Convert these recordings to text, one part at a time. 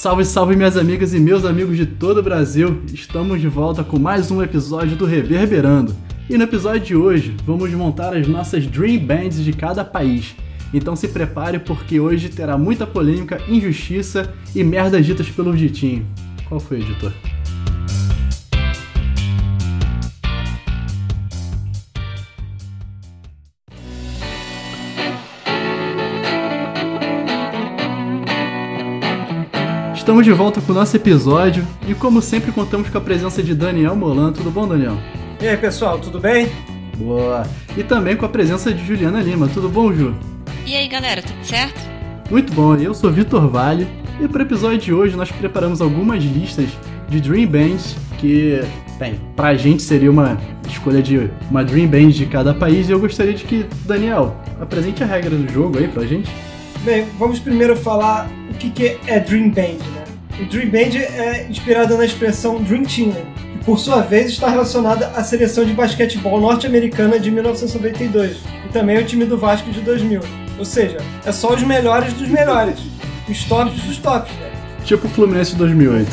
Salve, salve minhas amigas e meus amigos de todo o Brasil! Estamos de volta com mais um episódio do Reverberando. E no episódio de hoje, vamos montar as nossas Dream Bands de cada país. Então se prepare porque hoje terá muita polêmica, injustiça e merdas ditas pelo Ditinho. Qual foi, editor? Estamos de volta com o nosso episódio e, como sempre, contamos com a presença de Daniel Molan. Tudo bom, Daniel? E aí, pessoal, tudo bem? Boa! E também com a presença de Juliana Lima. Tudo bom, Ju? E aí, galera, tudo certo? Muito bom, eu sou Vitor Vale e para o episódio de hoje nós preparamos algumas listas de Dream Bands que, bem, pra gente seria uma escolha de uma Dream Band de cada país e eu gostaria de que, Daniel, apresente a regra do jogo aí pra gente. Bem, vamos primeiro falar o que, que é Dream Band, né? O Dream Band é inspirado na expressão Dream Team, que por sua vez está relacionada à seleção de basquetebol norte-americana de 1992 e também ao time do Vasco de 2000. Ou seja, é só os melhores dos melhores, os tops dos tops. Né? Tipo o Fluminense de 2008.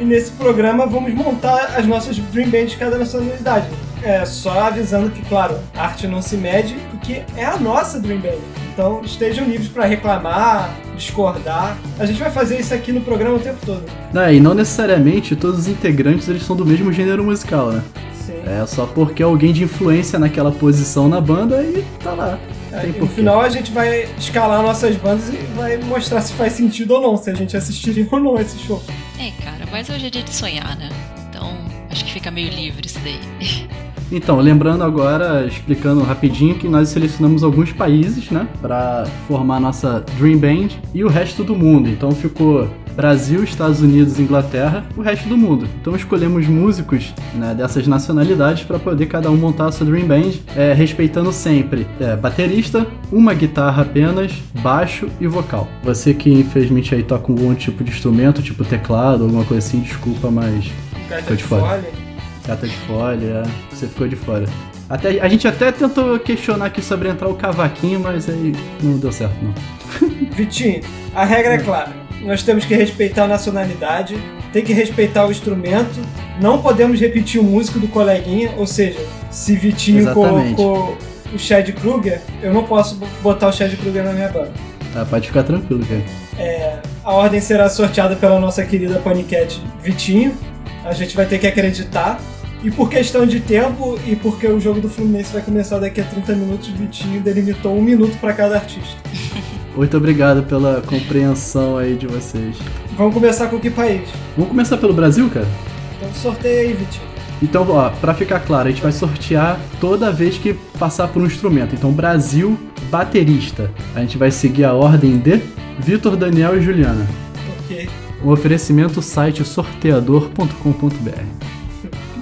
E nesse programa vamos montar as nossas Dream Bands de cada nacionalidade. É, só avisando que, claro, a arte não se mede e que é a nossa Dream Band. Então estejam livres para reclamar, discordar. A gente vai fazer isso aqui no programa o tempo todo. Não, e não necessariamente todos os integrantes eles são do mesmo gênero musical, né? Sim. É só porque alguém de influência naquela posição na banda e tá lá. É, e no final a gente vai escalar nossas bandas e vai mostrar se faz sentido ou não, se a gente assistiria ou não esse show. É, cara, mas hoje é dia de sonhar, né? Então acho que fica meio livre isso daí. Então, lembrando agora, explicando rapidinho que nós selecionamos alguns países, né, para formar a nossa Dream Band e o resto do mundo. Então ficou Brasil, Estados Unidos, Inglaterra, o resto do mundo. Então escolhemos músicos né, dessas nacionalidades para poder cada um montar a sua Dream Band, é, respeitando sempre é, baterista, uma guitarra apenas, baixo e vocal. Você que infelizmente aí toca algum tipo de instrumento, tipo teclado, alguma coisa assim, desculpa, mas ficou de fora. Cata de folha, você ficou de fora. Até, a gente até tentou questionar aqui sobre entrar o cavaquinho, mas aí não deu certo, não. Vitinho, a regra é clara. Nós temos que respeitar a nacionalidade, tem que respeitar o instrumento, não podemos repetir o músico do coleguinha, ou seja, se Vitinho Exatamente. colocou o Chad Kruger, eu não posso botar o Chad Kruger na minha banda. Tá, pode ficar tranquilo, cara. É, a ordem será sorteada pela nossa querida Panicat Vitinho. A gente vai ter que acreditar. E por questão de tempo e porque o jogo do Fluminense vai começar daqui a 30 minutos, o Vitinho delimitou um minuto para cada artista. Muito obrigado pela compreensão aí de vocês. Vamos começar com que país? Vamos começar pelo Brasil, cara? Então sorteia aí, Vitinho. Então, ó, pra ficar claro, a gente vai sortear toda vez que passar por um instrumento. Então, Brasil, baterista. A gente vai seguir a ordem de Vitor, Daniel e Juliana. Ok. Um oferecimento site sorteador.com.br.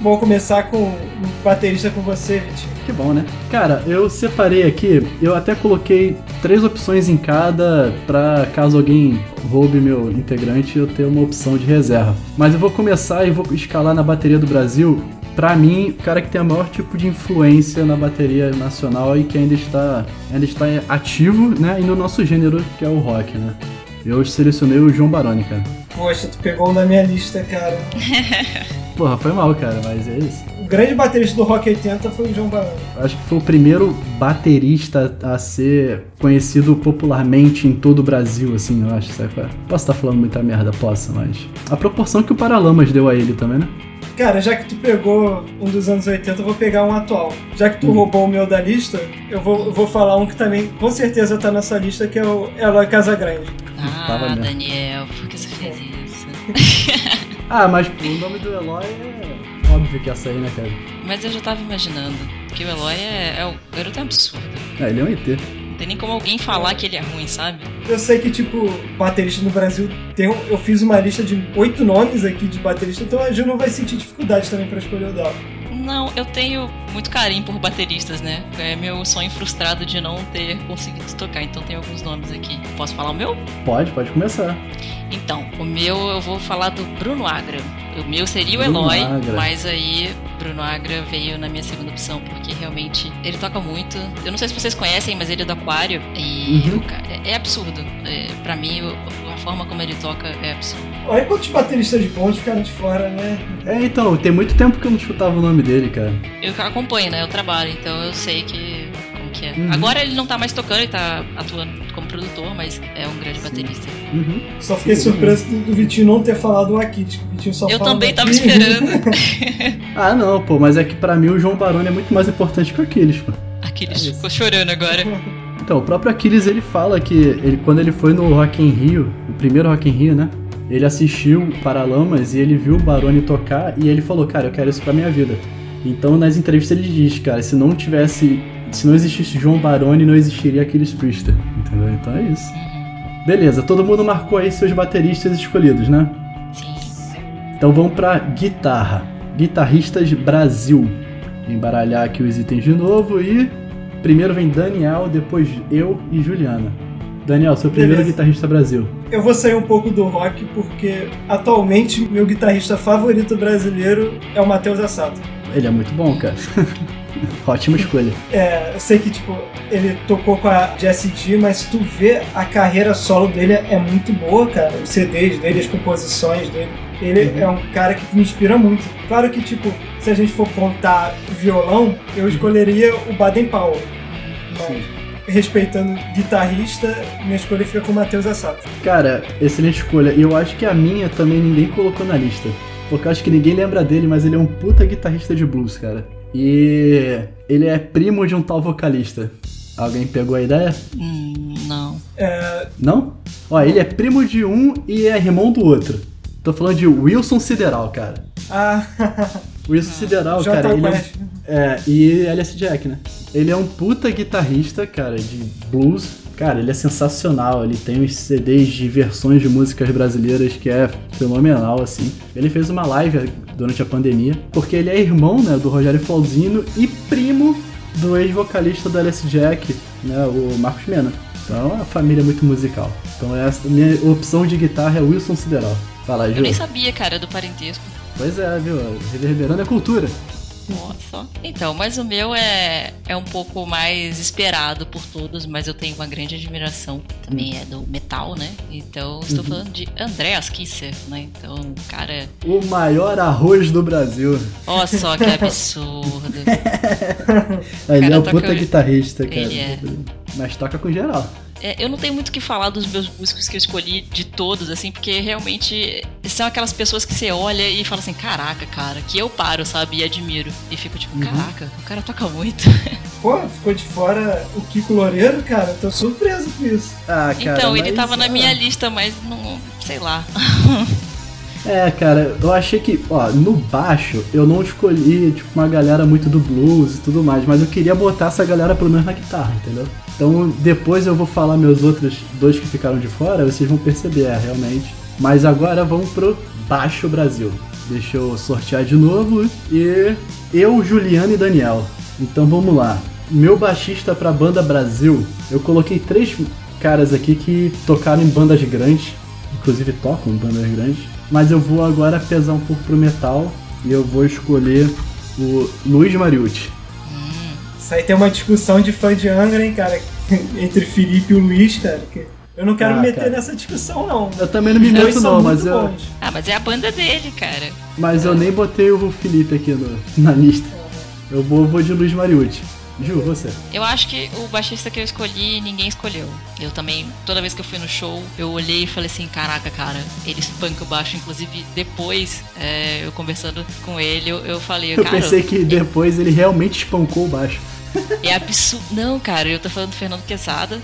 Vamos começar com um baterista com você, Vitinho. Que bom, né? Cara, eu separei aqui, eu até coloquei três opções em cada pra caso alguém roube meu integrante eu ter uma opção de reserva. Mas eu vou começar e vou escalar na bateria do Brasil. Pra mim, o cara que tem o maior tipo de influência na bateria nacional e que ainda está, ainda está ativo, né? E no nosso gênero, que é o rock, né? Eu selecionei o João Baroni, cara. Poxa, tu pegou um da minha lista, cara. Porra, foi mal, cara, mas é isso. O grande baterista do Rock 80 foi o João Baroni. Acho que foi o primeiro baterista a ser conhecido popularmente em todo o Brasil, assim, eu acho, sabe? Posso estar falando muita merda, posso, mas. A proporção que o Paralamas deu a ele também, né? Cara, já que tu pegou um dos anos 80, eu vou pegar um atual. Já que tu Hum. roubou o meu da lista, eu vou, eu vou falar um que também com certeza tá nessa lista, que é o Eloy Casagrande. Ah. Daniel, por que você fez isso? Ah, mas o nome do Eloy é óbvio que ia sair, né, cara? Mas eu já tava imaginando que o Eloy é, é o garoto é um absurdo. Ah, ele é um ET. Não tem nem como alguém falar que ele é ruim, sabe? Eu sei que, tipo, baterista no Brasil tem. Eu fiz uma lista de oito nomes aqui de baterista, então a Ju não vai sentir dificuldade também pra escolher o dela. Não, eu tenho muito carinho por bateristas, né? É meu sonho frustrado de não ter conseguido tocar, então tem alguns nomes aqui. Posso falar o meu? Pode, pode começar. Então, o meu eu vou falar do Bruno Agra. O meu seria o Bruno Eloy, Agra. mas aí Bruno Agra veio na minha segunda opção, porque realmente ele toca muito. Eu não sei se vocês conhecem, mas ele é do Aquário e Uhum. é, é absurdo. É, pra mim, o- a forma como ele toca é absurdo. Olha quantos bateristas bons ficaram de fora, né? É, então, tem muito tempo que eu não escutava o nome dele, cara. Eu acompanho, né? Eu trabalho, então eu sei que. Que é. Uhum. Agora ele não tá mais tocando, ele tá atuando como produtor, mas é um grande baterista. Uhum. Só fiquei Sim. surpreso do, do Vitinho não ter falado o Aquiles, que o Vitinho só Eu também tava esperando. Ah, não, pô, mas é que pra mim o João Baroni é muito mais importante que o Aquiles, pô. Aquiles É ficou chorando agora. Então, o próprio Aquiles ele fala que ele, quando ele foi no Rock in Rio, o primeiro Rock in Rio, né? Ele assistiu Paralamas e ele viu o Baroni tocar e ele falou, cara, eu quero isso pra minha vida. Então, nas entrevistas ele diz, cara, se não tivesse, se não existisse João Baroni, não existiria Aquiles Priester, entendeu? Então é isso. Uhum. Beleza, todo mundo marcou aí seus bateristas escolhidos, né? Então vamos pra guitarra. Guitarristas Brasil. Embaralhar aqui os itens de novo e primeiro vem Daniel, depois eu e Juliana. Daniel, seu primeiro Beleza. guitarrista Brasil. Eu vou sair um pouco do rock porque atualmente meu guitarrista favorito brasileiro é o Matheus Assato. Ele é muito bom, cara. Ótima escolha. É, eu sei que tipo ele tocou com a Jessie G, mas se tu vê a carreira solo dele é muito boa, cara. Os CDs dele, as composições dele. Ele Uhum. é um cara que me inspira muito. Claro que, tipo, se a gente for contar violão, eu escolheria o Baden Powell. Mas, respeitando guitarrista, minha escolha fica com o Matheus Assato. Cara, excelente escolha. E eu acho que a minha também ninguém colocou na lista. Porque eu acho que ninguém lembra dele, mas ele é um puta guitarrista de blues, cara. E ele é primo de um tal vocalista. Alguém pegou a ideia? Hum, não. É, Não? Ó, ele é primo de um e é irmão do outro. Tô falando de Wilson Sideral, cara. a Wilson Sideral, J cara, ele é, é, e LS Jack, né? Ele é um puta guitarrista, cara, de blues. Cara, ele é sensacional. Ele tem uns CDs de versões de músicas brasileiras que é fenomenal, assim. Ele fez uma live durante a pandemia, porque ele é irmão, né, do Rogério Flauzino e primo do ex-vocalista do LS Jack, né, o Marcos Mena. Então é uma família muito musical. Então essa minha opção de guitarra é Wilson Sideral. Fala, Eu Ju. nem sabia, cara, do parentesco. Pois é, viu? Reverberando a cultura. Só. Então, mas o meu é, é um pouco mais esperado por todos, mas eu tenho uma grande admiração. Também é do metal, né? Então, estou Uhum. falando de Andreas Kisser, né? Então, cara, O maior arroz do Brasil. ó só que absurdo. Ele é o toca- puta guitarrista, cara. Ele é. Mas toca com geral. É, eu não tenho muito o que falar dos meus músicos que eu escolhi de todos, assim, porque realmente são aquelas pessoas que você olha e fala assim, caraca, cara, que eu paro, sabe, e admiro. E fico tipo, Uhum. caraca, o cara toca muito. Pô, ficou de fora o Kiko Loureiro, cara. Tô surpreso com isso. Ah, cara. então, ele mas, tava na é. minha lista, mas não. sei lá. É, cara, eu achei que, ó, no baixo eu não escolhi, tipo, uma galera muito do blues e tudo mais, mas eu queria botar essa galera pelo menos na guitarra, entendeu? Então depois eu vou falar meus outros dois que ficaram de fora, vocês vão perceber, é, realmente. Mas agora vamos pro baixo Brasil. Deixa eu sortear de novo e eu, Juliano e Daniel. Então vamos lá. Meu baixista pra banda Brasil, eu coloquei três caras aqui que tocaram em bandas grandes, inclusive tocam em bandas grandes, mas eu vou agora pesar um pouco pro metal e eu vou escolher o Luiz Mariucci. Hum, Isso aí tem uma discussão de fã de Angra, hein, cara? Entre Felipe e o Luiz, cara. que eu não quero Ah, me meter cara. nessa discussão, não. Eu também não me meto não, mas eu, bons. Ah, mas é a banda dele, cara. mas eu nem botei o Felipe aqui no- na lista. Eu vou, vou de Luiz Mariucci. Ju, você. Eu acho que o baixista que eu escolhi, ninguém escolheu. Eu também, toda vez que eu fui no show, eu olhei e falei assim, caraca, cara, ele espanca o baixo. Inclusive, depois, é, eu conversando com ele, eu, eu falei, Eu cara, pensei que depois ele realmente espancou o baixo. é absurdo. Não, cara, eu tô falando do Fernando Quesada.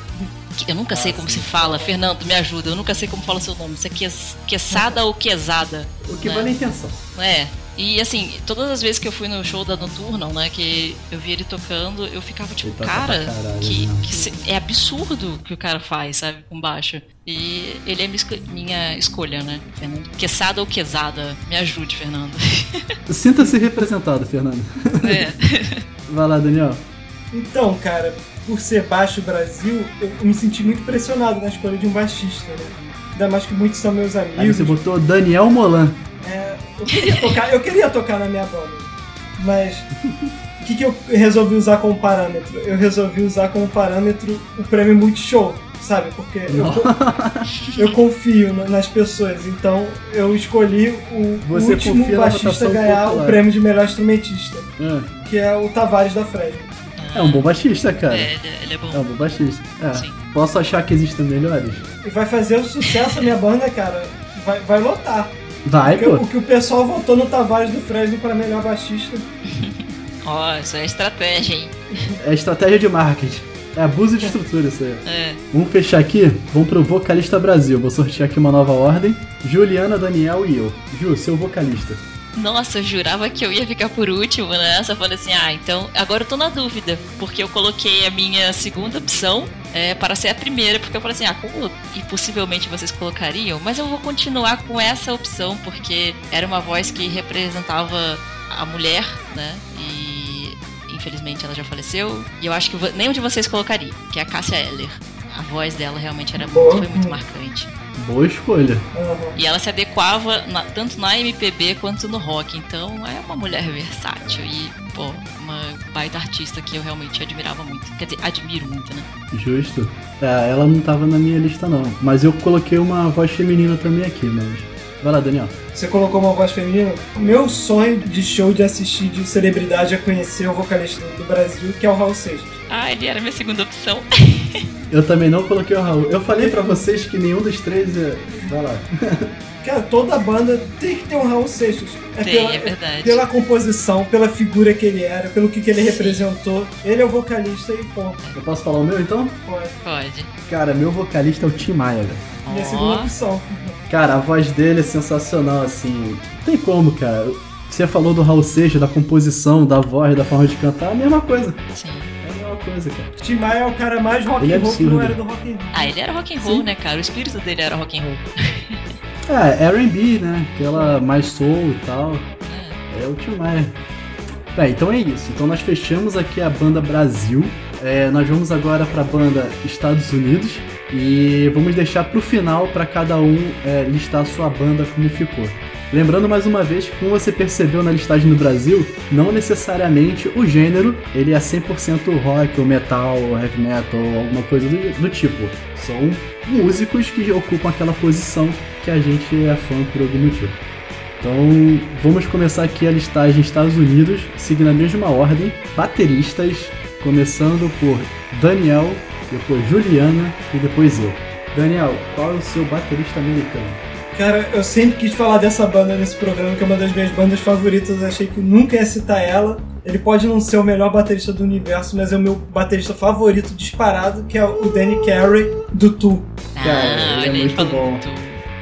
que Eu nunca sei como se fala. Fernando, me ajuda. Eu nunca sei como fala seu nome. Isso é Ques- Quesada ou Quesada? O que né? vale a intenção. É. E assim, todas as vezes que eu fui no show da Nocturnal, né, que eu vi ele tocando, eu ficava tipo, cara, caralho, que, né? que se- é absurdo o que o cara faz, sabe, com baixo. E ele é minha esco- minha escolha, né, Fernando? Quesada ou Quesada? Me ajude, Fernando. Sinta-se representado, Fernando. é. Vai lá, Daniel. Então, cara, por ser baixo Brasil, eu me senti muito pressionado na escolha de um baixista, né? Ainda mais que muitos são meus Aí amigos. você botou Daniel Molan. É, eu, queria tocar, eu queria tocar na minha banda. Mas o que, que eu resolvi usar como parâmetro? Eu resolvi usar como parâmetro o prêmio Multishow, sabe? Porque eu, eu confio na- nas pessoas. Então eu escolhi o Você último baixista ganhar popular. o prêmio de melhor instrumentista, É, que é o Tavares da Fresno. É um bom baixista, cara. É, ele, ele é bom. É um bom baixista. É. Sim. Posso achar que existem melhores? E vai fazer o sucesso a minha banda, cara. Vai, vai lotar. Vai, Porque pô. o que o pessoal votou no Tavares do Fresno para melhor baixista. Ó, isso é estratégia, hein? É estratégia de marketing. É abuso de estrutura isso aí. É. Vamos fechar aqui? Vamos pro Vocalista Brasil. Vou sortear aqui uma nova ordem. Juliana, Daniel e eu. Ju, seu vocalista. Nossa, eu jurava que eu ia ficar por último nessa. Eu falei assim, ah, então agora eu tô na dúvida. Porque eu coloquei a minha segunda opção é, para ser a primeira. Porque eu falei assim, ah, como e possivelmente vocês colocariam, mas eu vou continuar com essa opção, porque era uma voz que representava a mulher, né? E infelizmente ela já faleceu. E eu acho que nenhum de vocês colocaria, que é a Cássia Eller. A voz dela realmente era muito, foi muito marcante. Boa escolha. E ela se adequava na- tanto na MPB quanto no rock. Então é uma mulher versátil e, pô, uma baita artista que eu realmente admirava muito. Quer dizer, admiro muito, né? Justo. É, ela não tava na minha lista não. Mas eu coloquei uma voz feminina também aqui, mas. Vai lá, Daniel. Você colocou uma voz feminina. O meu sonho de show de assistir de celebridade é conhecer o vocalista do Brasil, que é o Raul Seixas. Ah, ele era minha segunda opção. Eu também não coloquei o Raul. Eu falei pra vocês que nenhum dos três é. Vai lá. Cara, toda banda tem que ter um Raul Seixas. É Tem, pela, é verdade. pela composição, pela figura que ele era, pelo que, que ele Sim. representou. Ele é o vocalista e ponto. Eu posso falar o meu então? Pode. Pode. Cara, meu vocalista é o Tim Maia, velho. Minha segunda opção. Cara, a voz dele é sensacional, assim. Não tem como, cara. Você falou do Raul Seixas, da composição, da voz, da forma de cantar, é a mesma coisa. sim. Coisa, cara. Tim Maia é o cara mais rock Ele é and roll que não era do rock and roll. Ah, ele era rock and roll, Sim. né, cara? O espírito dele era rock and roll. É, R&B, né? Aquela mais soul e tal. É. É o Tim Maia. Bem, então é isso. Então nós fechamos aqui a banda Brasil. É, nós vamos agora para a banda Estados Unidos e vamos deixar pro final para cada um é, listar a sua banda como ficou. Lembrando mais uma vez que como você percebeu na listagem do Brasil, não necessariamente o gênero ele é 100% rock ou metal ou heavy metal ou alguma coisa do, do tipo. São músicos que ocupam aquela posição que a gente é fã por algum motivo. Então, vamos começar aqui a listagem Estados Unidos, seguindo a mesma ordem. Bateristas, começando por Daniel, depois Juliana e depois eu. Daniel, qual é o seu baterista americano? Cara, eu sempre quis falar dessa banda nesse programa, que é uma das minhas bandas favoritas. Eu achei que nunca ia citar ela. Ele pode não ser o melhor baterista do universo, mas é o meu baterista favorito disparado, que é o Danny Carey, do Tool. Cara, ele é muito falou bom.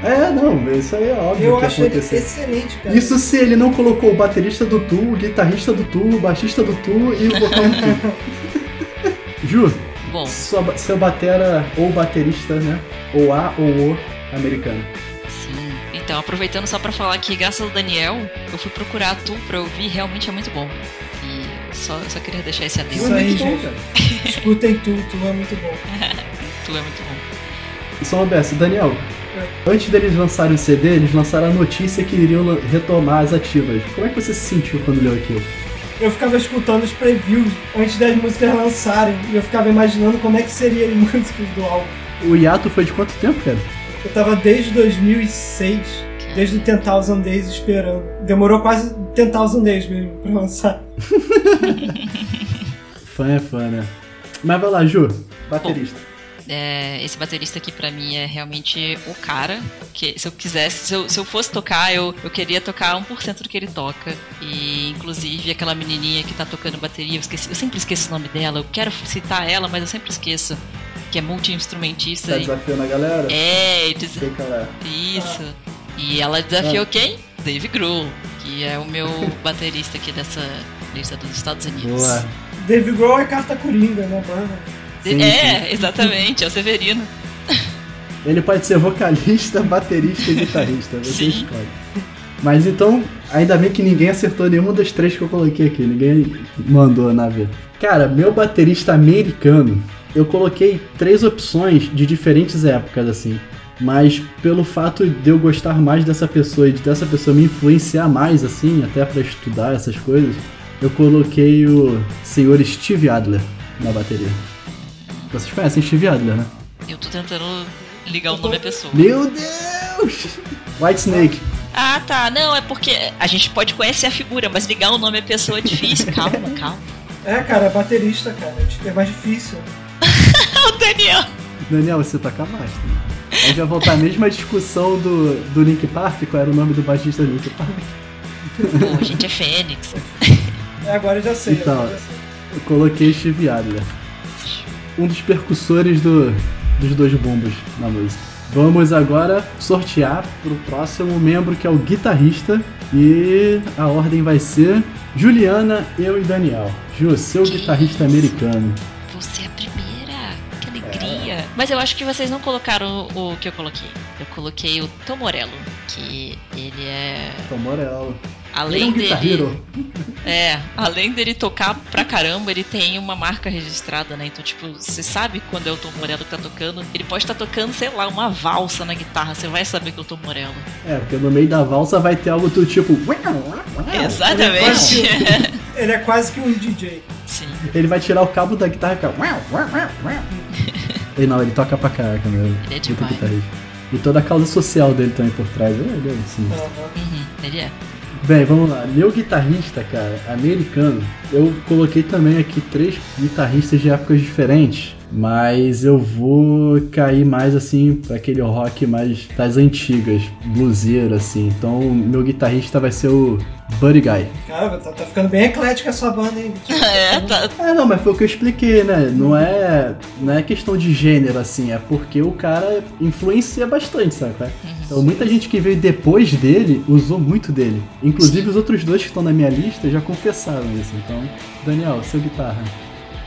É, não, isso aí é óbvio Eu que acho ele excelente, cara. Isso se ele não colocou o baterista do Tu, o guitarrista do Tu, o baixista do Tu e o vocal do Tu. Ju, Bom, sua, seu batera ou baterista, né? Ou A ou O americano. Então, aproveitando só pra falar que, graças ao Daniel, eu fui procurar a Tu pra ouvir, realmente é muito bom. E só, só queria deixar esse adendo. Isso aí, gente. Escutem Tu, Tu é muito bom. Tu é muito bom. E só uma OBS, Daniel, antes deles lançarem o CD, eles lançaram a notícia que iriam retomar as ativas. Como é que você se sentiu quando leu aquilo? Eu ficava escutando os previews antes das músicas lançarem, e eu ficava imaginando como é que seriam as músicas do álbum. O hiato foi de quanto tempo, cara? Eu tava desde 2006, desde o 10,000 Days esperando. Demorou quase 10,000 Days mesmo pra lançar. Fã é fã, né? Mas vai lá, Ju, baterista. É, esse baterista aqui pra mim é realmente o cara. Que se eu quisesse, se eu, se eu fosse tocar, eu, eu queria tocar 1% do que ele toca. E inclusive aquela menininha que tá tocando bateria, eu, esqueci- eu sempre esqueço o nome dela. Eu quero citar ela, mas eu sempre esqueço. Que é multi-instrumentista. Tá e- desafiando a galera? É, des- Sei é. isso. E ela desafiou quem? Dave Grohl, que é o meu baterista aqui dessa lista dos Estados Unidos. Boa. Dave Grohl é carta coringa na banda. Sim, é, exatamente, é o Severino. Ele pode ser vocalista, baterista e guitarrista. Você Sim. escolhe. Mas então, ainda bem que ninguém acertou nenhuma das três que eu coloquei aqui. Ninguém mandou na vida. Cara, meu baterista americano, eu coloquei três opções de diferentes épocas, assim. Mas pelo fato de eu gostar mais dessa pessoa e de dessa pessoa me influenciar mais, assim, até pra estudar essas coisas, eu coloquei o senhor Steve Adler na bateria. Vocês conhecem Steve Adler, né? Eu tô tentando ligar o nome à pessoa. Meu Deus! White Snake. Ah, tá. Não, é porque a gente pode conhecer a figura, mas ligar o nome à pessoa é difícil. calma, calma. É, cara, é baterista, cara. É mais difícil. O Daniel. Daniel, você toca mais. Né? A gente vai voltar à mesma discussão do, do Link Park, qual era o nome do baixista do Link Park. Pô, a gente é Fênix. É, agora eu já sei. Então, eu, já sei. eu coloquei Steve Adler. Um dos percussores do, dos dois bombos na música. Vamos agora sortear pro próximo membro que é o guitarrista. E a ordem vai ser Juliana, eu e Daniel. Ju, seu Que guitarrista isso? americano. Você é a primeira. Que. Mas eu acho que vocês não colocaram o, o que eu coloquei. Eu coloquei o Tom Morello, que ele é. Tom Morello. Ele é Além um dele. guitarrero. É, além dele tocar pra caramba, ele tem uma marca registrada, né? Então, tipo, você sabe quando é o Tom Morello que tá tocando. Ele pode estar tocando, sei lá, uma valsa na guitarra. Você vai saber que é o Tom Morello. É, porque no meio da valsa vai ter algo do tipo. Exatamente. Ele é quase que um DJ. Sim. Ele vai tirar o cabo da guitarra e ficar. E não, ele toca pra caraca mesmo. Ele é Muito demais. guitarrista. E toda a causa social dele também por trás. Ele é. Uhum, ele é. Bem, vamos lá. Meu guitarrista, cara, americano, eu coloquei também aqui três guitarristas de épocas diferentes. Mas eu vou cair mais assim pra aquele rock mais das antigas, bluseiro assim. Então, meu guitarrista vai ser o Buddy Guy. Cara, tá, tá ficando bem eclética a sua banda, hein? É, tá. É, não, mas foi o que eu expliquei, né? Não é, não é questão de gênero, assim, é porque o cara influencia bastante, sabe? é? Então, muita gente que veio depois dele usou muito dele. Inclusive, os outros dois que estão na minha lista já confessaram isso. Então, Daniel, seu guitarra.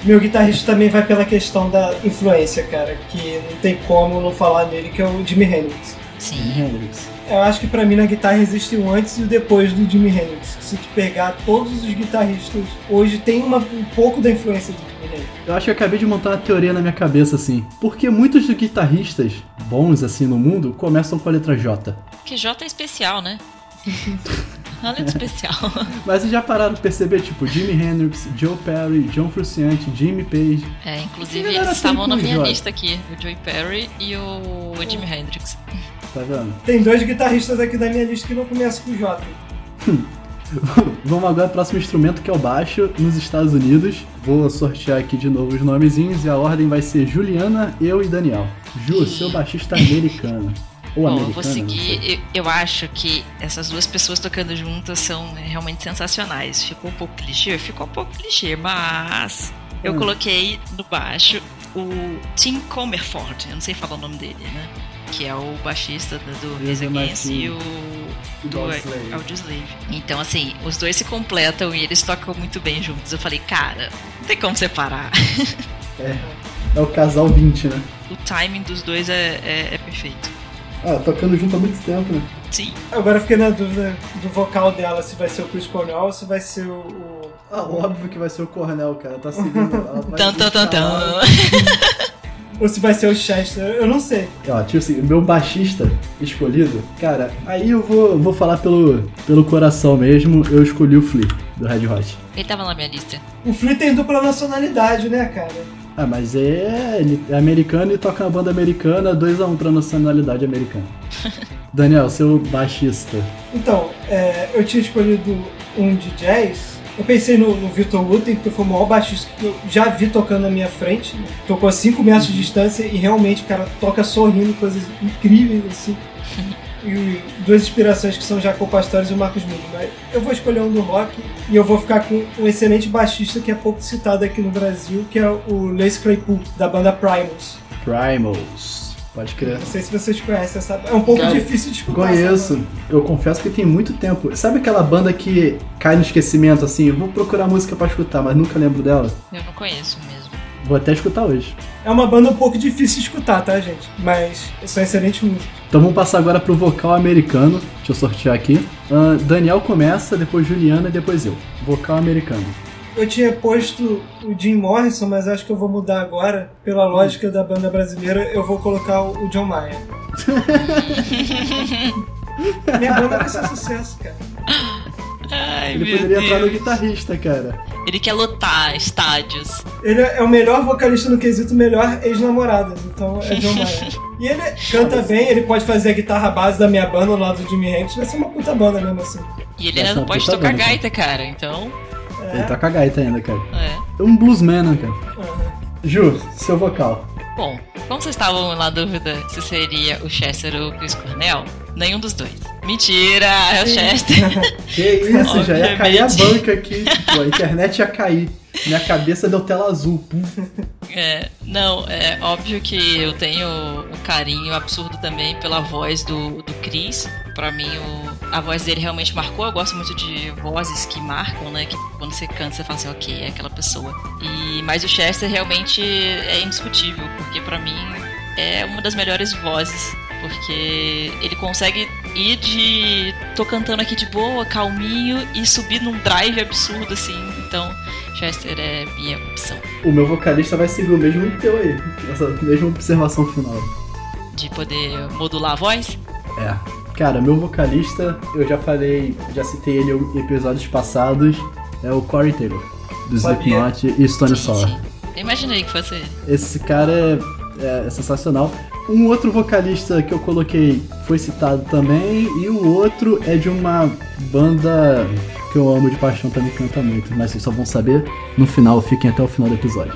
Meu guitarrista também vai pela questão da influência, cara, que não tem como não falar nele, que é o Jimi Hendrix. Sim. Hendrix. Eu acho que pra mim na guitarra existe o antes e o depois do Jimi Hendrix. Se tu pegar todos os guitarristas hoje tem uma, um pouco da influência do Jimi Hendrix. Eu acho que eu acabei de montar uma teoria na minha cabeça, assim. Porque muitos dos guitarristas bons, assim, no mundo, começam com a letra J. Que J é especial, né? Uma letra especial. Mas vocês já pararam de perceber, tipo, Jimi Hendrix, Joe Perry, John Frusciante, Jimmy Page. É, inclusive eles estavam na minha J? lista aqui. O Joey Perry e o Jimi Hendrix. Tá vendo? Tem dois guitarristas aqui da minha lista que não começam com J. Vamos agora ao próximo instrumento que é o baixo nos Estados Unidos. Vou sortear aqui de novo os nomezinhos e a ordem vai ser Juliana, eu e Daniel. Ju, seu baixista americano. Bom, eu vou seguir. Eu, eu acho que essas duas pessoas tocando juntas são realmente sensacionais. Ficou um pouco clichê? Ficou um pouco clichê, mas eu Hum. coloquei no baixo o Tim Comerford. Eu não sei falar o nome dele, né? Que é o baixista do, é mais Against e o do Audioslave. Então, assim, os dois se completam e eles tocam muito bem juntos. Eu falei, cara, não tem como separar. É o casal 20, né? o timing dos dois é, é- é perfeito. Ah, tocando junto há muito tempo, né? Sim. Agora eu fiquei na dúvida do vocal dela, se vai ser o Chris Cornell ou se vai ser o. o- Ah, óbvio que vai ser o Cornell, cara. Tá seguindo. ela vai Tan, tan, tan, tan. ou se vai ser o Chester, eu não sei. Ó, tipo assim, meu baixista escolhido, cara, aí eu vou, vou falar pelo, pelo coração mesmo, eu escolhi o Flea, do Red Hot. Ele tava na minha lista. O Flea tem dupla nacionalidade, né, cara? Ah, mas é, ele é americano e toca uma banda americana, 2x1 pra nacionalidade americana. Daniel, seu baixista. Então, é, eu tinha escolhido um de jazz. Eu pensei no, no Victor Wooten, porque foi o maior baixista que eu já vi tocando na minha frente. né? Tocou a 5 metros de distância e realmente o cara toca sorrindo, coisas incríveis assim. E duas inspirações que são Jacob Pastores e o Marcos Miller. Mas eu vou escolher um do rock e eu vou ficar com um excelente baixista que é pouco citado aqui no Brasil, que é o Les Claypool, da banda Primals. Primals. Pode crer. Não sei se vocês conhecem essa É um pouco Cara, difícil de escutar. Conheço. banda. Eu confesso que tem muito tempo. Sabe aquela banda que cai no esquecimento, assim? Eu vou procurar música pra escutar, mas nunca lembro dela? Eu não conheço mesmo. Vou até escutar hoje. É uma banda um pouco difícil de escutar, tá, gente? Mas são excelentes músicos. Então vamos passar agora pro vocal americano. Deixa eu sortear aqui. Ah, Daniel começa, depois Juliana e depois eu. Vocal americano. Eu tinha posto o Jim Morrison, mas acho que eu vou mudar agora. Pela lógica da banda brasileira, eu vou colocar o o John Mayer. Minha banda vai ser sucesso, cara. Ai, Ele meu poderia entrar no Deus. guitarrista, cara. Ele quer lotar estádios. Ele é o melhor vocalista no quesito melhor ex-namoradas, então é John Mayer. E ele canta bem, ele pode fazer a guitarra base da minha banda ao lado do Jimi Hendrix, vai ser uma puta banda mesmo assim. E ele ainda é não pode puta tocar banda, gaita, cara. Então, Ele É. toca gaita ainda, cara. é. É um bluesman, né, cara? Aham. Ju, seu vocal. Bom, como vocês estavam na dúvida se seria o Chester ou o Chris Cornell, nenhum dos dois. Mentira, é o Chester. Que isso, já ia cair a banca aqui. Pô, a internet ia cair. Minha cabeça deu tela azul. É, não, é óbvio que eu tenho um carinho absurdo também pela voz do, do Chris. Pra mim, o- a voz dele realmente marcou. Eu gosto muito de vozes que marcam, né? Que quando você canta, você fala assim, ok, é aquela pessoa. E, mas o Chester realmente é indiscutível, porque pra mim é uma das melhores vozes. Porque ele consegue ir de. tô cantando aqui de boa, calminho, e subir num drive absurdo, assim. Então, Chester é minha opção. O meu vocalista vai seguir o mesmo teu aí. Essa mesma observação final. De poder modular a voz? É. Cara, meu vocalista, eu já falei, já citei ele em episódios passados, é o Corey Taylor, do. Slipknot e Stone Sour. Eu imaginei que fosse ele. Esse cara é, é sensacional. Um outro vocalista que eu coloquei foi citado também, e o outro é de uma banda que eu amo de paixão, também canta muito, mas vocês só vão saber no final, fiquem até o final do episódio.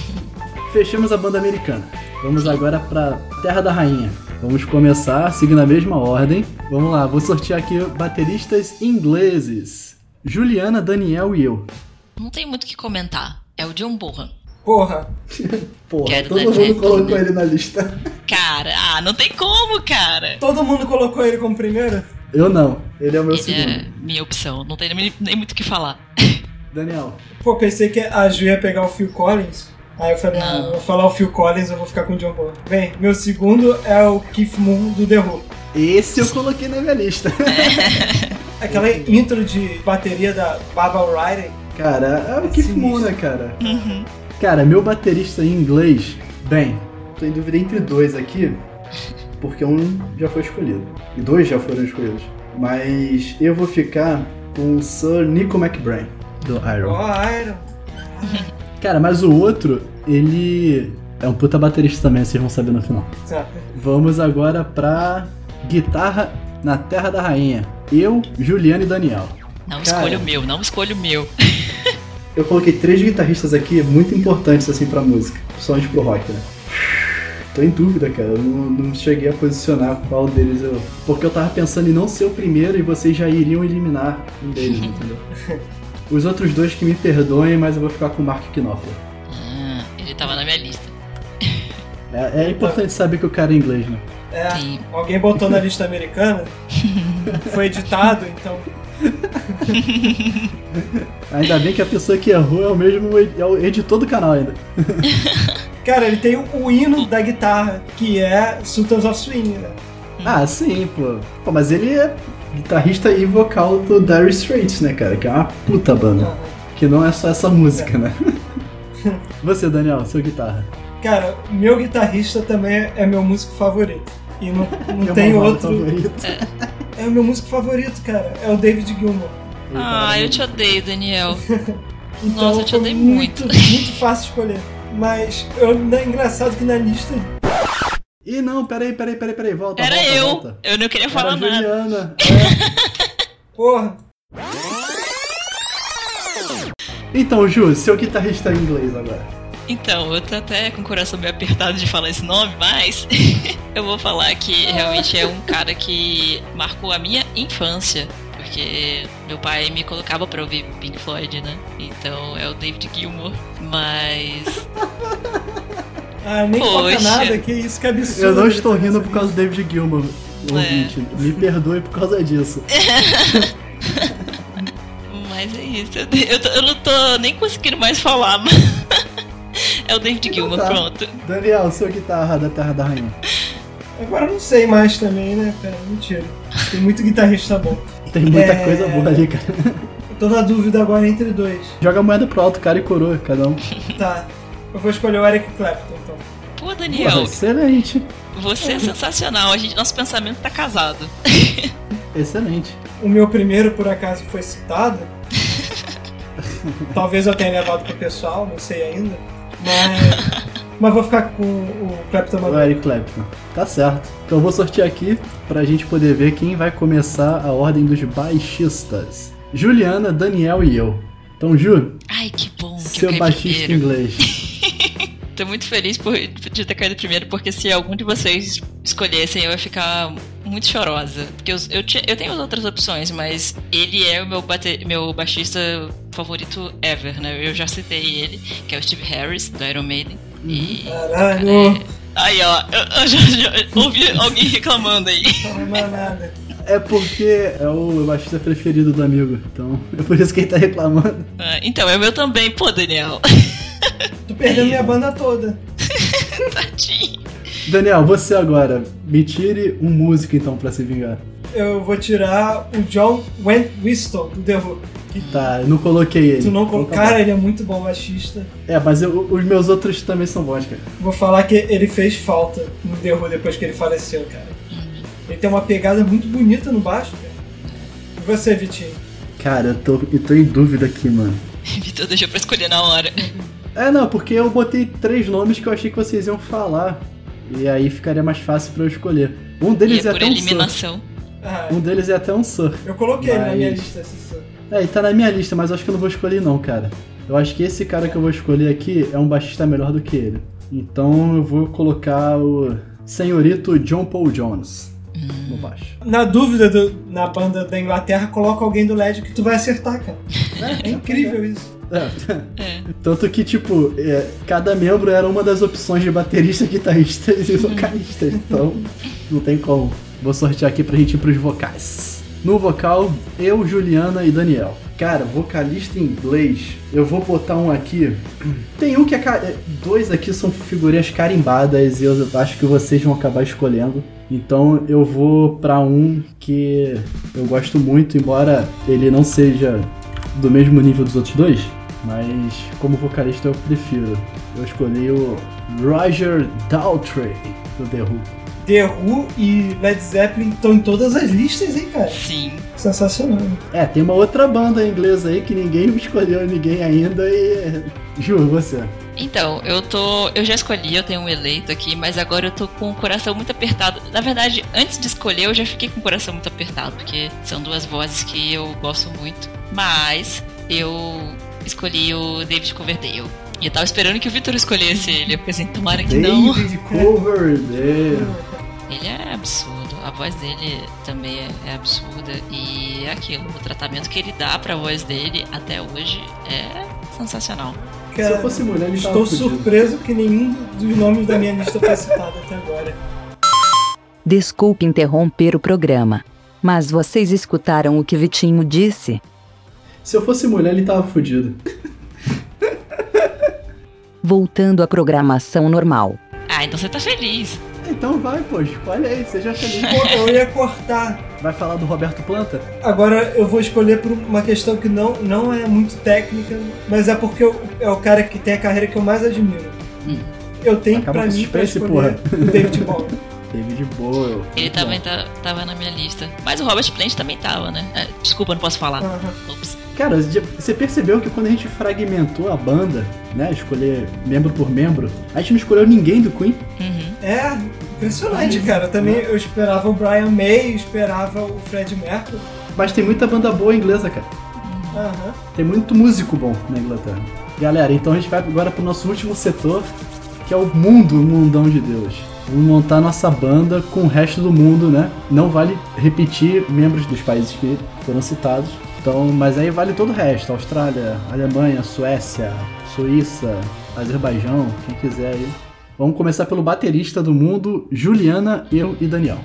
Fechamos a banda americana. Vamos agora pra Terra da Rainha. Vamos começar seguindo a mesma ordem. Vamos lá, vou sortear aqui bateristas ingleses. Juliana, Daniel e eu. Não tem muito o que comentar. É o John Bonham. Porra, Porra, Quero todo mundo Zeppelin, colocou né? ele na lista. Cara, ah, não tem como, cara. todo mundo colocou ele como primeiro? Eu não, ele é o meu Ele segundo. é minha opção. Não tem nem, nem muito o que falar. Daniel, Pô, pensei que a Ju ia pegar o Phil Collins. Aí eu falei, ah, Não. eu vou falar o Phil Collins, eu vou ficar com o John Bonham. Bem, meu segundo é o Keith Moon do The Who. esse eu coloquei na minha lista. Aquela intro de bateria da Baba O'Reilly. Cara, é o Keith Sinistro. Moon, né, cara? Cara, meu baterista em inglês, bem, tô em dúvida entre dois aqui, porque um já foi escolhido. E dois já foram escolhidos. Mas eu vou ficar com o Sir Nico McBrain, do Iron. Ó, Iron. Cara, mas o outro, ele é um puta baterista também, vocês vão saber no final. Tá. Vamos agora pra guitarra na Terra da Rainha. Eu, Juliano e Daniel. Não Cara. escolho o meu, não escolho o meu. Eu coloquei três guitarristas aqui muito importantes assim pra música, principalmente pro rock, né? Tô em dúvida, cara. Eu não, não cheguei a posicionar qual deles eu. Porque eu tava pensando em não ser o primeiro e vocês já iriam eliminar um deles, entendeu? Os outros dois que me perdoem, mas eu vou ficar com o Mark Knopfler. Ah, ele tava na minha lista. É, é importante saber que o cara é inglês, né? É, Sim. alguém botou na lista americana. Foi editado, então. Ainda bem que a pessoa que errou é o mesmo é o editor do canal ainda. Cara, ele tem o, o hino da guitarra, que é Sultans of Swing, né? Ah, sim, pô. Pô, mas ele é guitarrista e vocal do Dire Straits, né, cara? Que é uma puta banda. Que não é só essa música, né? Você, Daniel, seu guitarra. Cara, meu guitarrista também é meu músico favorito. E não, não Meu tem outro. favorito. É o meu músico favorito, cara. É o David Gilmour. Ah, eu te odeio, Daniel. Então Nossa, eu te odeio muito, muito. muito fácil escolher. Mas eu, é engraçado que na lista. Ih, não, peraí, peraí, peraí, peraí, volta, Era volta, eu. volta. Eu não queria Era falar a nada. Juliana. É. Porra, Então, Ju, seu guitarrista em inglês agora. Então, eu tô até com o coração meio apertado de falar esse nome, mas eu vou falar que realmente é um cara que marcou a minha infância. Porque meu pai me colocava pra ouvir Pink Floyd, né? Então é o David Gilmour. Mas. ah, nem toca Poxa. nada, que isso, que absurdo. Eu não ele estou rindo por causa do David Gilmour, ouvinte. Me perdoe por causa disso. Mas é isso. Eu, eu tô- eu não tô nem conseguindo mais falar. mas é o David Gilmour, tá. pronto. Daniel, sua guitarra da Terra da Rainha. Agora eu não sei mais também, né, cara? Mentira. Tem muito guitarrista bom. Tem muita É. coisa boa ali, cara. Eu tô na dúvida agora entre dois. Joga a moeda pro alto, cara e coroa, cada um. Tá. Eu vou escolher o Eric Clapton, então. Pô, Daniel, excelente. você é sensacional. A gente, nosso pensamento tá casado. Excelente. o meu primeiro por acaso foi citado. Talvez eu tenha levado pro pessoal, não sei ainda. Mas, mas vou ficar com o Clapton O Eric Clapton. Tá certo. Então eu vou sortear aqui pra gente poder ver quem vai começar a ordem dos baixistas. Juliana, Daniel e eu. Então, Ju, Ai, que bom que seu eu caí baixista primeiro. inglês. Tô muito feliz por, de ter caído primeiro, porque se algum de vocês escolhessem, eu ia ficar muito chorosa. Porque eu, eu, eu tenho outras opções, mas ele é o meu, bate, meu baixista favorito ever, né? Eu já citei ele, que é o Steve Harris, do Iron Maiden. E. Caralho, Aí, ó, eu, eu já, já ouvi alguém reclamando aí. não mais nada. É porque é o baixista preferido do amigo. Então, é por isso que ele tá reclamando. Ah, então, é o meu também, pô, Daniel. Tô perdendo minha banda toda. Tadinho. Daniel, você agora. Me tire um músico então pra se vingar. Eu vou tirar o John Wentwistle do The Who. Que Tá, eu não coloquei ele. tu não. Cara, ele é muito bom baixista. É, mas eu- os meus outros também são bons, cara. Vou falar que ele fez falta no The Who depois que ele faleceu, cara. Ele tem uma pegada muito bonita no baixo, cara. E você, Vitinho? Cara, eu tô, eu tô em dúvida aqui, mano. Vitor deixou pra escolher na hora. É, não, porque eu botei três nomes que eu achei que vocês iam falar. E aí ficaria mais fácil pra eu escolher. Um E deles é é, por até um eliminação. Ah, Um deles é até um Sir. eu coloquei ele na minha Mas- lista, esse som. É, e tá na minha lista, mas eu acho que eu não vou escolher não, cara. Eu acho que esse cara que eu vou escolher aqui é um baixista melhor do que ele. Então eu vou colocar o senhorito John Paul Jones no baixo. Na dúvida do- na banda da Inglaterra, coloca alguém do LED que tu vai acertar, cara. É incrível isso. É. É. Tanto que, tipo, é, cada membro era uma das opções de baterista, guitarrista e vocalista. Então, não tem como. Vou sortear aqui pra gente ir pros vocais. No vocal, eu, Juliana e Daniel. Cara, vocalista em inglês, eu vou botar um aqui. Tem um que é. é, Dois aqui são figurinhas carimbadas e eu acho que vocês vão acabar escolhendo. Então eu vou pra um que eu gosto muito, embora ele não seja do mesmo nível dos outros dois, mas como vocalista eu prefiro. Eu escolhi o Roger Daltrey do The Who. The Who e Led Zeppelin estão em todas as listas, hein, cara? Sim. Sensacional. É, tem uma outra banda inglesa aí que ninguém escolheu ninguém ainda e. Ju, você. Então, eu tô. Eu já escolhi, eu tenho um eleito aqui, mas agora eu tô com o coração muito apertado. Na verdade, antes de escolher, eu já fiquei com o coração muito apertado, porque são duas vozes que eu gosto muito. Mas eu escolhi o David Coverdale. E eu tava esperando que o Victor escolhesse ele. Eu pensei, tomara que não. David Coverdale. Ele é absurdo, a voz dele também é, é absurda e é aquilo, o tratamento que ele dá pra voz dele até hoje é sensacional. Se eu fosse mulher, tava Estou fudido. surpreso que nenhum dos nomes da minha lista foi citado até agora. Desculpe interromper o programa, mas vocês escutaram o que Vitinho disse? Se eu fosse mulher, ele tava fudido. Voltando à programação normal. Ah, então você tá feliz. Então vai, pô, escolhe aí, seja feliz. Pô, eu ia cortar. Vai falar do Roberto Planta? Agora eu vou escolher por uma questão que não, não é muito técnica, mas é porque eu- é o cara que tem a carreira que eu mais admiro. Hum. Eu tenho Acaba pra mim pra escolher o David Bowie. David Bowie. Ele também tá, tava na minha lista. Mas o Robert Plant também tava, né? É, desculpa, não posso falar. Aham. Ups. Cara, você percebeu que quando a gente fragmentou a banda, né, escolher membro por membro, a gente não escolheu ninguém do Queen? Uhum. É impressionante, cara. Também eu esperava o Brian May, esperava o Fred Mercury. Mas tem muita banda boa inglesa, cara. Aham. Tem muito músico bom na Inglaterra. Galera, então a gente vai agora pro nosso último setor, que é o mundo, o mundão de Deus. Vamos montar nossa banda com o resto do mundo, né? Não vale repetir membros dos países que foram citados. Então, mas aí vale todo o resto: Austrália, Alemanha, Suécia, Suíça, Azerbaijão, quem quiser aí. Vamos começar pelo baterista do mundo, Juliana, eu e Daniel.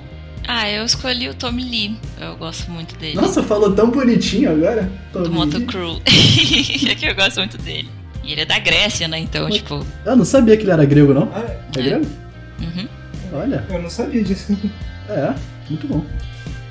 Ah, eu escolhi o Tommy Lee. Eu gosto muito dele. Nossa, falou tão bonitinho agora. do Tommy Moto Lee. Crew. é que eu gosto muito dele. E ele é da Grécia, né? Então, Mas- tipo. Eu não sabia que ele era grego, não. Ah, É grego? Uhum. Olha. eu não sabia disso. É, muito bom.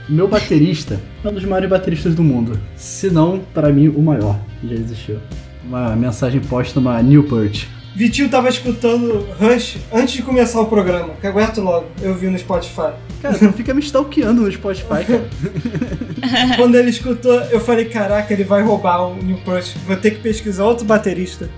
Meu baterista é um dos maiores bateristas do mundo. Se não, para mim, o maior que já existiu. Uma mensagem póstuma Newport. Vitinho tava escutando Rush antes de começar o programa. Que aguento logo, eu vi no Spotify. Cara, tu fica me stalkeando no Spotify, cara. Quando ele escutou, eu falei, caraca, ele vai roubar o New Push. Vou ter que pesquisar outro baterista.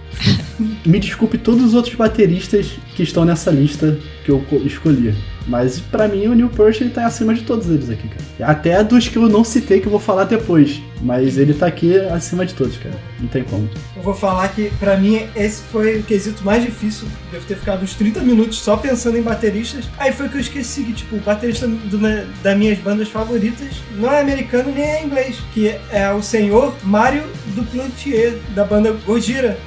Me desculpe todos os outros bateristas que estão nessa lista que eu co- escolhi. Mas pra mim o Neil Peart ele tá acima de todos eles aqui, cara. Até dos que eu não citei que eu vou falar depois. Mas ele tá aqui acima de todos, cara. Não tem como. Eu vou falar que, pra mim, esse foi o quesito mais difícil. Devo ter ficado uns 30 minutos só pensando em bateristas. Aí foi que eu esqueci que, tipo, o baterista do das minhas bandas favoritas não é americano nem é inglês. Que é o senhor Mário Duplantier, da banda Gojira.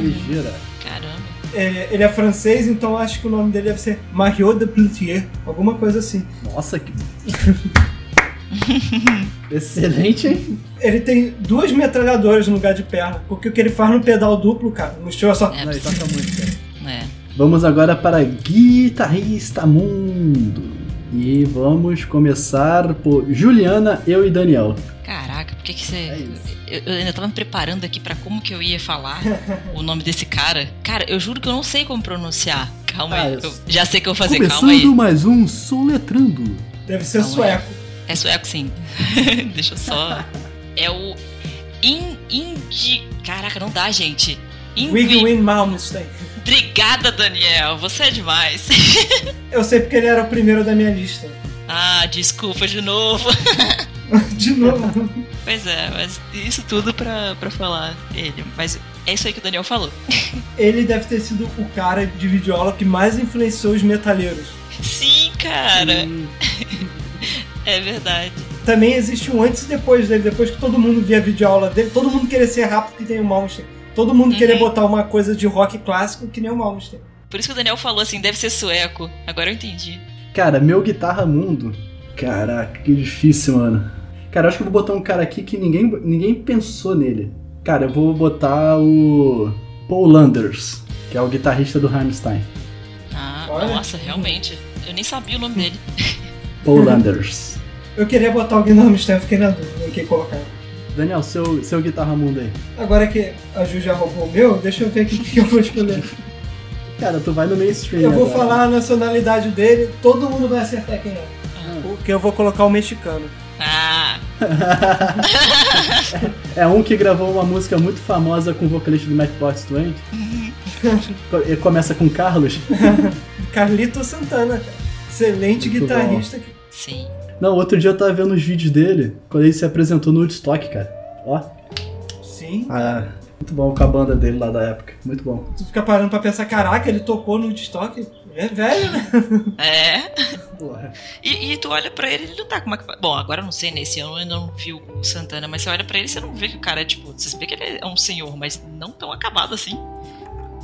Ligeira. Caramba. É, ele é francês, então acho que o nome dele deve ser Mario Duplantier. Alguma coisa assim. Nossa, que. Excelente, hein? Ele tem duas metralhadoras no lugar de perna. Porque o que ele faz no pedal duplo, cara, no show é só... É Não, ele toca muito, cara. É. Vamos agora para Guitarrista Mundo. E vamos começar por Juliana, eu e Daniel. Caraca, por que que você. É eu, eu ainda tava me preparando aqui pra como que eu ia falar o nome desse cara. Cara, eu juro que eu não sei como pronunciar. Calma Ah, aí. eu- já sei o que eu vou fazer, Começando calma aí. mais um Soletrando. Deve ser Calma aí. sueco. É sueco sim. Deixa eu só. É o. In, Indi. Caraca, não dá, gente. Ingrid. Wigwin Malmsteen. Obrigada, Daniel. Você é demais. Eu sei porque ele era o primeiro da minha lista. ah, desculpa de novo. De novo. Pois é, mas isso tudo pra, pra falar ele. Mas é isso aí que o Daniel falou. Ele deve ter sido o cara de videoaula que mais influenciou os metaleiros. Sim, cara. É verdade. Também existe um antes e depois dele. Depois que todo mundo via videoaula dele, todo mundo queria ser rápido que tem o Malmsteen. Todo mundo Uhum. queria botar uma coisa de rock clássico que nem o Malmsteen. Por isso que o Daniel falou assim, deve ser sueco. Agora eu entendi. Cara, meu Guitarra Mundo. Caraca, que difícil, mano. Cara, eu acho que eu vou botar um cara aqui que ninguém, ninguém pensou nele. Cara, eu vou botar o Paul Landers, que é o guitarrista do Rammstein. Ah, Olha. nossa, realmente. Eu nem sabia o nome dele. Paul Landers. Eu queria botar alguém no Malmsteen, eu fiquei na dúvida em quem colocar. Daniel, seu, seu Guitarra Mundo aí. Agora que a Ju já roubou o meu, deixa eu ver aqui o que eu vou escolher. Cara, tu vai no mainstream Eu vou agora. falar a nacionalidade dele, todo mundo vai acertar quem é. Porque eu vou colocar o mexicano. Ah, É um que gravou uma música muito famosa com o vocalista do Matchbox 20. Ele começa com Carlos. Carlito Santana. Excelente Muito guitarrista. sim. Não, outro dia eu tava vendo os vídeos dele, quando ele se apresentou no Woodstock, cara. Ó, Sim. ah, muito bom com a banda dele lá da época. Muito bom. Tu fica parando pra pensar, caraca, ele tocou no Woodstock. É velho, né? É. E, e tu olha pra ele, ele não tá com uma. Bom, agora eu não sei, nesse ano eu ainda não vi o Santana, mas você olha pra ele você não vê que o cara é tipo. Você vê que ele é um senhor, mas não tão acabado assim.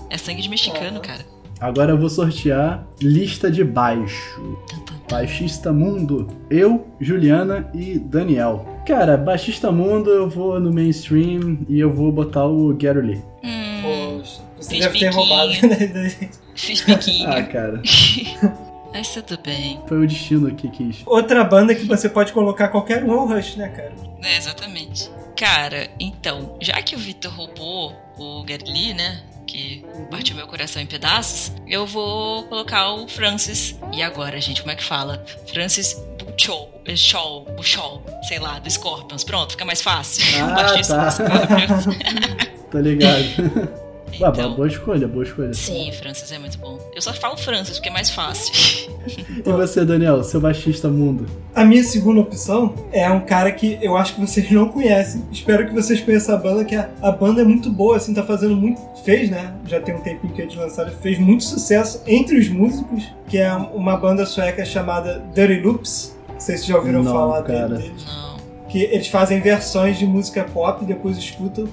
É sangue de mexicano, cara. Agora eu vou sortear lista de baixo. Tum. Baixista Mundo, eu, Juliana e Daniel. Cara, Baixista Mundo eu vou no mainstream e eu vou botar o Gary Lee. Hum, Poxa, você deve ter biquinho. roubado. né? fiz biquinho. Ah, cara, Mas tudo bem. foi o destino que quis. Outra banda que você pode colocar qualquer um é o Rush, né, cara? É, exatamente. Cara, então, já que o Victor roubou o Lee, né? Que partiu meu coração em pedaços, eu vou colocar o Francis. E agora, gente, como é que fala? Francis Buchol, Buchol, Buchol, sei lá, do Scorpions. Pronto, fica mais fácil. Ah, tá. Scorpions. Tá ligado? Ué, Então, boa escolha, boa escolha. sim, Francis é muito bom. Eu só falo Francis porque é mais fácil. E você, Daniel, seu baixista mundo? A minha segunda opção é um cara que eu acho que vocês não conhecem. Espero que vocês conheçam a banda, que a, a banda é muito boa, assim, tá fazendo muito. Fez, né? Já tem um tempinho que eles lançaram, fez muito sucesso entre os músicos, que é uma banda sueca chamada Dirty Loops. Não sei se já ouviram Não, falar cara. deles. Não. Que eles fazem versões de música pop e depois escutam.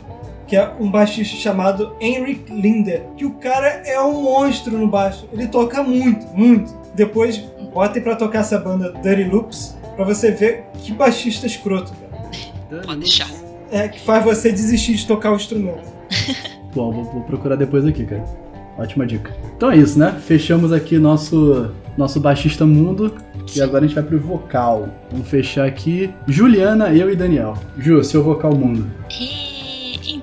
Que é um baixista chamado Henrik Linder. Que o cara é um monstro no baixo. Ele toca muito, muito. Depois botem pra tocar essa banda Dirty Loops pra você ver que baixista escroto, cara. Pode deixar. É, que faz você desistir de tocar o instrumento. Bom, vou, vou procurar depois aqui, cara. Ótima dica. Então é isso, né? Fechamos aqui nosso, nosso baixista mundo. E agora a gente vai pro vocal. Vamos fechar aqui. Juliana, eu e Daniel. Ju, seu vocal mundo. E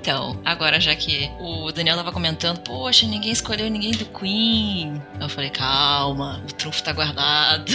então, Agora, já que o Daniel tava comentando, poxa, ninguém escolheu ninguém do Queen. Eu falei, calma, o trunfo tá guardado.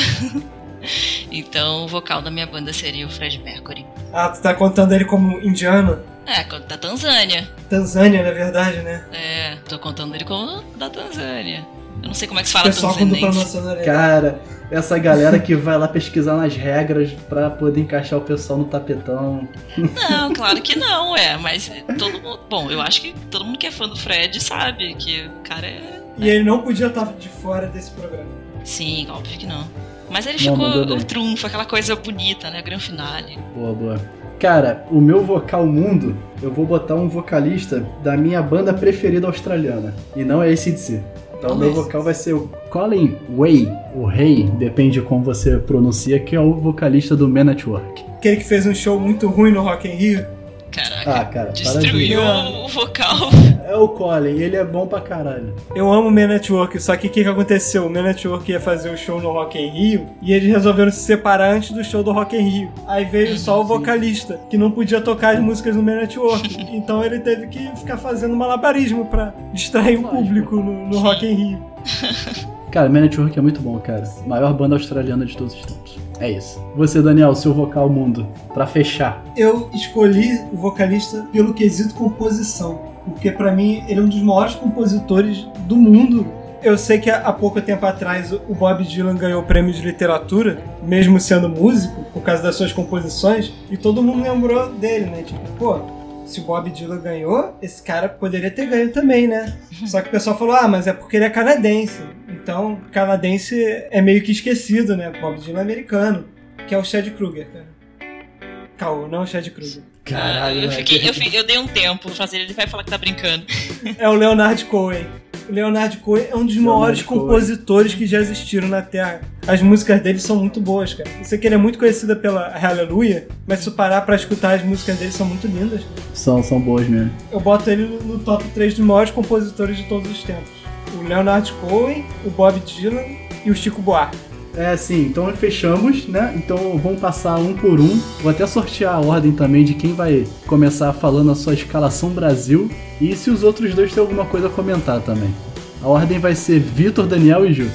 então, o vocal da minha banda seria o Fred Mercury. Ah, tu tá contando ele como indiano? É, da Tanzânia. Tanzânia, na verdade, né? É, tô contando ele como da Tanzânia. Eu não sei como é que se O fala pessoal tanzanense. nacionalidade. Cara, essa galera que vai lá pesquisar nas regras pra poder encaixar o pessoal no tapetão. Não, claro que não, é. Mas todo mundo. Bom, eu acho que todo mundo que é fã do Fred sabe que o cara é. E ele não podia estar de fora desse programa. Sim, óbvio que não. Mas ele Não, ficou o trunfo, aquela coisa bonita, né? Gran finale. Boa, boa. Cara, o meu vocal mundo, eu vou botar um vocalista da minha banda preferida australiana. E não é ACDC. Então o meu vocal vai ser o Colin Way, o Rei, depende de como você pronuncia, que é o vocalista do Man at Work. Aquele que fez um show muito ruim no Rock in Rio. Caraca. Ah, cara, destruiu o vocal. É o Colin, ele é bom pra caralho. Eu amo o Man Network, só que o que, que aconteceu? O Man Network ia fazer o show no Rock in Rio e eles resolveram se separar antes do show do Rock in Rio. Aí veio só o vocalista, que não podia tocar as músicas do Man Network. Então ele teve que ficar fazendo malabarismo pra distrair o público no, no Rock in Rio. Cara, Man at Work é muito bom, cara. Maior banda australiana de todos os tempos. É isso. Você, Daniel, seu vocal mundo, pra fechar. Eu escolhi o vocalista pelo quesito composição, porque pra mim ele é um dos maiores compositores do mundo. Eu sei que há pouco tempo atrás o Bob Dylan ganhou o prêmio de literatura, mesmo sendo músico, por causa das suas composições, e todo mundo lembrou dele, né? Tipo, pô, se o Bob Dylan ganhou, esse cara poderia ter ganho também, né? Só que o pessoal falou, ah, mas é porque ele é canadense. Então, canadense é meio que esquecido, né? Bob Dylan é americano, que é o Chad Kruger, cara. Caô, não é o Chad Kruger. Caralho, eu, fiquei, eu, eu dei um tempo fazer ele vai falar que tá brincando. É o Leonard Cohen. O Leonard Cohen é um dos Leonard maiores Cohen. compositores que já existiram na Terra. As músicas dele são muito boas, cara. Eu sei que ele é muito conhecido pela Hallelujah, mas se parar pra escutar as músicas dele, são muito lindas. São, são boas mesmo. Eu boto ele no, no top 3 dos maiores compositores de todos os tempos. O Leonard Cohen, o Bob Dylan e o Chico Buarque. É assim, então fechamos, né? Então vamos passar um por um. Vou até sortear a ordem também de quem vai começar falando a sua escalação Brasil e se os outros dois têm alguma coisa a comentar também. A ordem vai ser Vitor, Daniel e Ju.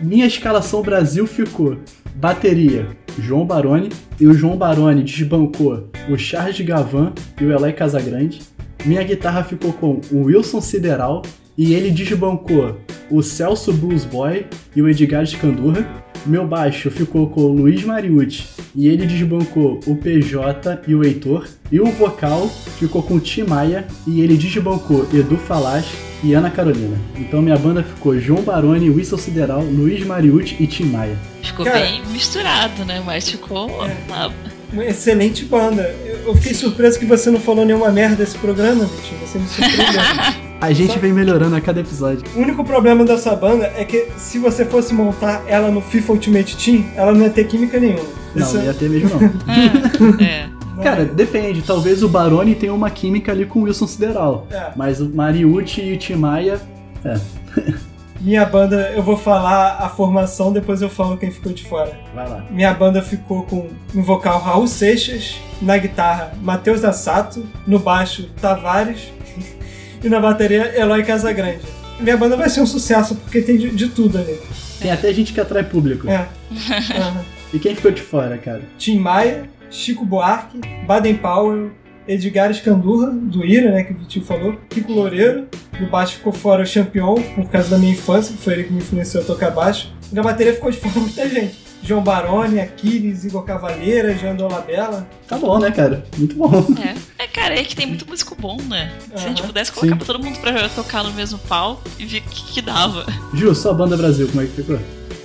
Minha escalação Brasil ficou bateria João Baroni e o João Baroni desbancou o Charles Gavan e o Eloy Casagrande. Minha guitarra ficou com o Wilson Sideral e ele desbancou o Celso Blues Boy e o Edgar Escandurra. Meu baixo ficou com o Luiz Mariucci e ele desbancou o PJ e o Heitor. E o vocal ficou com o Tim Maia e ele desbancou Edu Falas e Ana Carolina. Então minha banda ficou João Baroni, Whistle Sideral, Luiz Mariucci e Tim Maia. Ficou Cara. bem misturado, né? Mas ficou É. uma- Uma excelente banda. Eu eu fiquei surpreso que você não falou nenhuma merda desse programa, Vitinho. Você me surpreendeu. A gente vem melhorando a cada episódio. O único problema dessa banda é que se você fosse montar ela no FIFA Ultimate Team, ela não ia ter química nenhuma. Isso Não, ia ter mesmo não. É. não Cara, é- depende. Talvez o Baroni tenha uma química ali com o Wilson Sideral. É. Mas o Mariucci e o Tim Maia. É, Minha banda, eu vou falar a formação, depois eu falo quem ficou de fora. vai lá. Minha banda ficou com no vocal Raul Seixas, na guitarra Matheus Assato, no baixo Tavares e na bateria Eloy Casagrande. Minha banda vai ser um sucesso porque tem de, de tudo ali. Tem até gente que atrai público. É. Aham. E quem ficou de fora, cara? Tim Maia, Chico Buarque, Baden Powell, Edgar Escandurra, do Ira, né, que o Vitinho falou, Kiko Loureiro, do baixo ficou fora o Champion, por causa da minha infância, que foi ele que me influenciou a tocar baixo. E na bateria ficou de fora muita gente. João Baroni, Aquiles, Igor Cavalheira, Jean Dolabella. Tá bom, né, cara? Muito bom. É. é, cara, é que tem muito músico bom, né? Se a gente pudesse, colocar Sim. todo mundo pra tocar no mesmo palco e ver o que, que dava. Ju, sua banda Brasil, como é que ficou?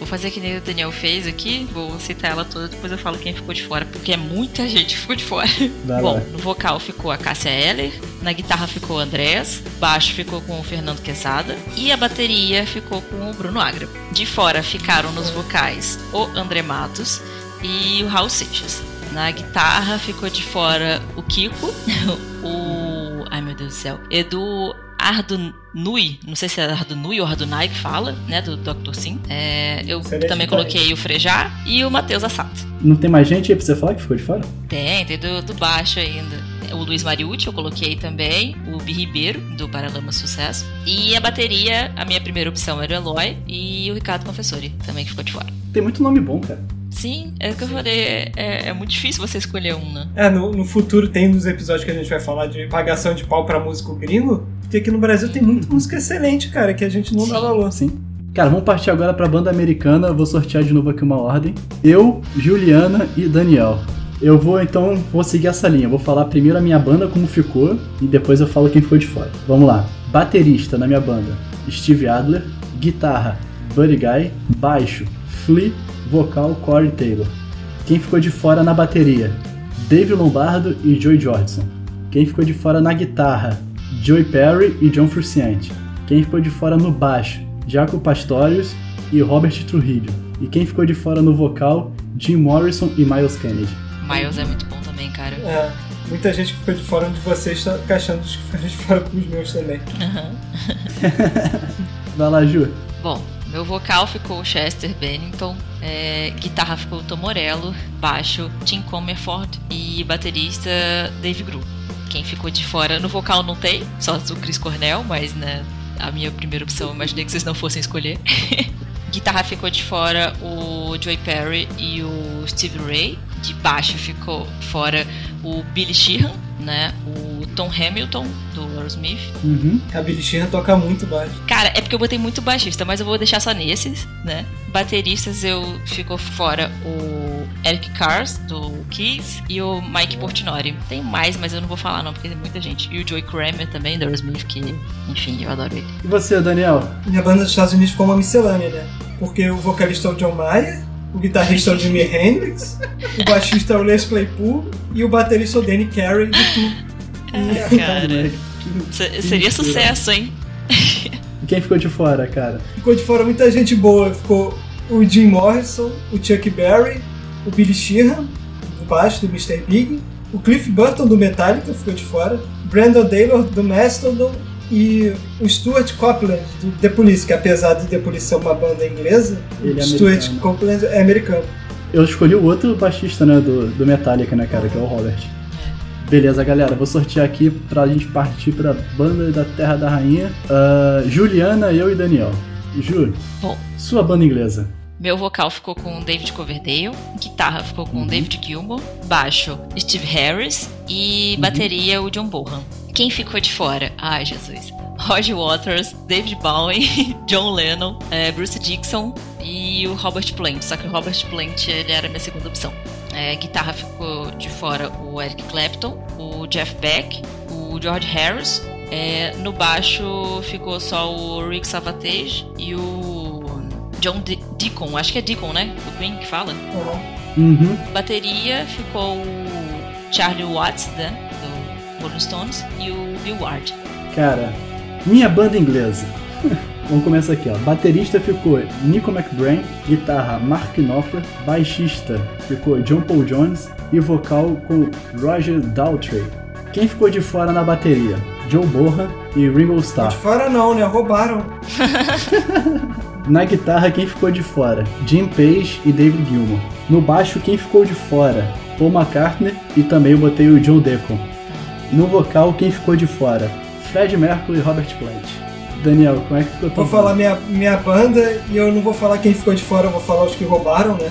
Vou fazer que nem o Daniel fez aqui, vou citar ela toda, depois eu falo quem ficou de fora, porque é muita gente que ficou de fora. Vai Bom, lá. no vocal ficou a Cássia Eller, na guitarra ficou o Andrés, baixo ficou com o Fernando Quesada e a bateria ficou com o Bruno Agra. De fora ficaram nos vocais o André Matos e o Raul Seixas. Na guitarra ficou de fora o Kiko, o. Ai meu Deus do céu. Edu Ardunui, não sei se é Ardunui ou Ardunai que fala, né, do Dr. Sim. É, eu Excelente também coloquei o Frejá e o Matheus Assato. Não tem mais gente aí pra você falar que ficou de fora? Tem, tem do, do baixo ainda. o Luiz Mariucci eu coloquei também, o Bi Ribeiro, do Paralama Sucesso. E a bateria, a minha primeira opção era o Eloy e o Ricardo Confessori, também que ficou de fora. Tem muito nome bom, cara. Sim, é o que eu falei, é, é muito difícil você escolher um, né? É, no, no futuro tem nos episódios que a gente vai falar de pagação de pau pra músico gringo, porque aqui no Brasil tem muita música excelente, cara, que a gente não dá valor. Sim. Cara, vamos partir agora pra banda americana. Vou sortear de novo aqui uma ordem. Eu, Juliana e Daniel. Eu vou então, vou seguir essa linha. Vou falar primeiro a minha banda como ficou e depois eu falo quem ficou de fora. Vamos lá. Baterista na minha banda, Steve Adler. Guitarra, Buddy Guy. Baixo, Flea. Vocal, Corey Taylor. Quem ficou de fora na bateria? Dave Lombardo e Joey Jordison. Quem ficou de fora na guitarra? Joey Perry e John Frusciante. Quem ficou de fora no baixo? Jaco Pastorius e Robert Trujillo. E quem ficou de fora no vocal? Jim Morrison e Miles Kennedy. Miles é muito bom também, cara. É, muita gente que ficou de fora de vocês tá encaixando os que ficaram de fora com os meus também. Vai lá, Ju. Bom, meu vocal ficou Chester Bennington, é, guitarra ficou Tom Morello, baixo Tim Comerford e baterista Dave Gru. Quem ficou de fora no vocal não tem, só o Chris Cornell, mas né, a minha primeira opção eu imaginei que vocês não fossem escolher. guitarra ficou de fora o Joey Perry e o Steve Ray. De baixo ficou fora o Billy Sheehan, né? O Tom Hamilton, do Aerosmith. Uhum. A Billy Sheehan toca muito baixo. Cara, é porque eu botei muito baixista, mas eu vou deixar só nesses, né? Bateristas eu ficou fora o Eric Cars, do Kiss, e o Mike Portnoy. Tem mais, mas eu não vou falar não, porque tem muita gente. E o Joey Kramer também, do Aerosmith, que, enfim, eu adoro ele. E você, Daniel? Minha banda dos Estados Unidos ficou uma miscelânea, né? Porque o vocalista é o John Mayer, o guitarrista é o Jimi Hendrix, o baixista é o Les Claypool e o baterista é o Danny Carey de Tu. É, cara, que seria sucesso, hein? E quem ficou de fora, cara? Ficou de fora muita gente boa. Ficou o Jim Morrison, o Chuck Berry, o Billy Sheehan, do baixo do Mr. Big, o Cliff Burton do Metallica ficou de fora, Brandon Taylor do Mastodon e o Stuart Copeland do The Police, que apesar de The Police ser uma banda inglesa, Ele é Stuart americano. Copeland é americano. Eu escolhi o outro baixista, né, do, do Metallica, né, cara, que é o Robert. Beleza, galera, vou sortear aqui pra gente partir pra banda da Terra da Rainha. Ah, Juliana, eu e Daniel. Ju, Bom. sua banda inglesa. Meu vocal ficou com o David Coverdale, guitarra ficou com o Uhum. David Gilmour, baixo Steve Harris e Uhum. bateria o John Bonham. Quem ficou de fora? Ai, Jesus. Roger Waters, David Bowie, John Lennon, eh, Bruce Dixon e o Robert Plant. Só que o Robert Plant ele era a minha segunda opção. Eh, guitarra ficou de fora o Eric Clapton, o Jeff Beck, o George Harris. Eh, no baixo ficou só o Rick Savatage e o John De Deacon, acho que é Deacon, né? O Queen que fala. Uhum. Bateria ficou o Charlie Watts, né? Rolling Stones, e o Bill Ward. Cara, minha banda inglesa. Vamos começar aqui, ó. Baterista ficou Nico McBrain, guitarra Mark Knopfler, baixista ficou John Paul Jones e vocal com Roger Daltrey. Quem ficou de fora na bateria? Joe Bohan e Ringo Starr. De fora não, né? Roubaram. Na guitarra, quem ficou de fora? Jim Page e David Gilmour. No baixo, quem ficou de fora? Paul McCartney e também eu botei o Joe Deacon. No vocal, quem ficou de fora? Fred Mercury e Robert Plant. Daniel, como é que ficou Vou falar minha, minha banda e eu não vou falar quem ficou de fora, eu vou falar os que roubaram, né?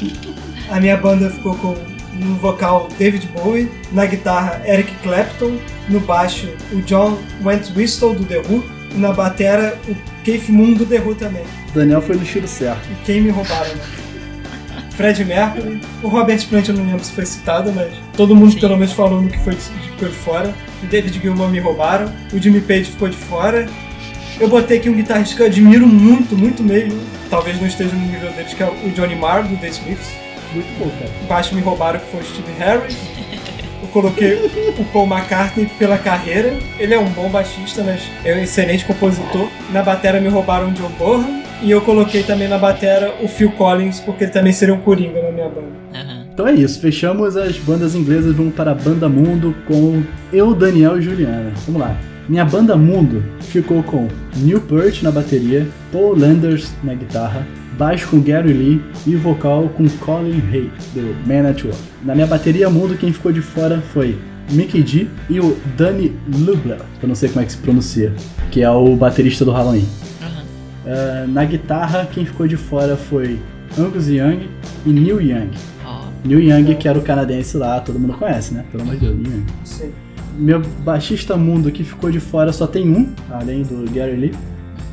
A minha banda ficou com no vocal David Bowie, na guitarra Eric Clapton, no baixo o John Wentwistle do The Who e na batera o Keith Moon do The Who também. Daniel foi no estilo certo. E quem me roubaram, né? Fred Mercury, o Robert Plant eu não lembro se foi citado, mas todo mundo Sim. pelo menos falou no que foi de, ficou de fora. O David Gilmour me roubaram, o Jimmy Page ficou de fora. Eu botei aqui um guitarrista que eu admiro muito, muito mesmo. Talvez não esteja no nível deles, que é o Johnny Marr, do The Smiths. Muito bom, cara. Embaixo me roubaram, que foi o Steve Harris. Eu coloquei o Paul McCartney pela carreira. Ele é um bom baixista, mas é um excelente compositor. Na batera me roubaram o John Bonham. E eu coloquei também na batera o Phil Collins, porque ele também seria um coringa na minha banda. Aham. Então é isso, fechamos as bandas inglesas, vamos para a banda Mundo com eu, Daniel e Juliana. Vamos lá. Minha banda Mundo ficou com Newport na bateria, Paul Landers na guitarra, baixo com Gary Lee e vocal com Colin Hay, do Man at Work. Na minha bateria Mundo, quem ficou de fora foi Mickey D e o Danny Lubler, eu não sei como é que se pronuncia, que é o baterista do Halloween. Uh, na guitarra, quem ficou de fora foi Angus Young e Neil Young. Ó, Neil Young, que era o canadense lá, todo mundo conhece, né? Pelo amor de Deus, Neil Young. Sim. Meu baixista mundo que ficou de fora só tem um, além do Gary Lee,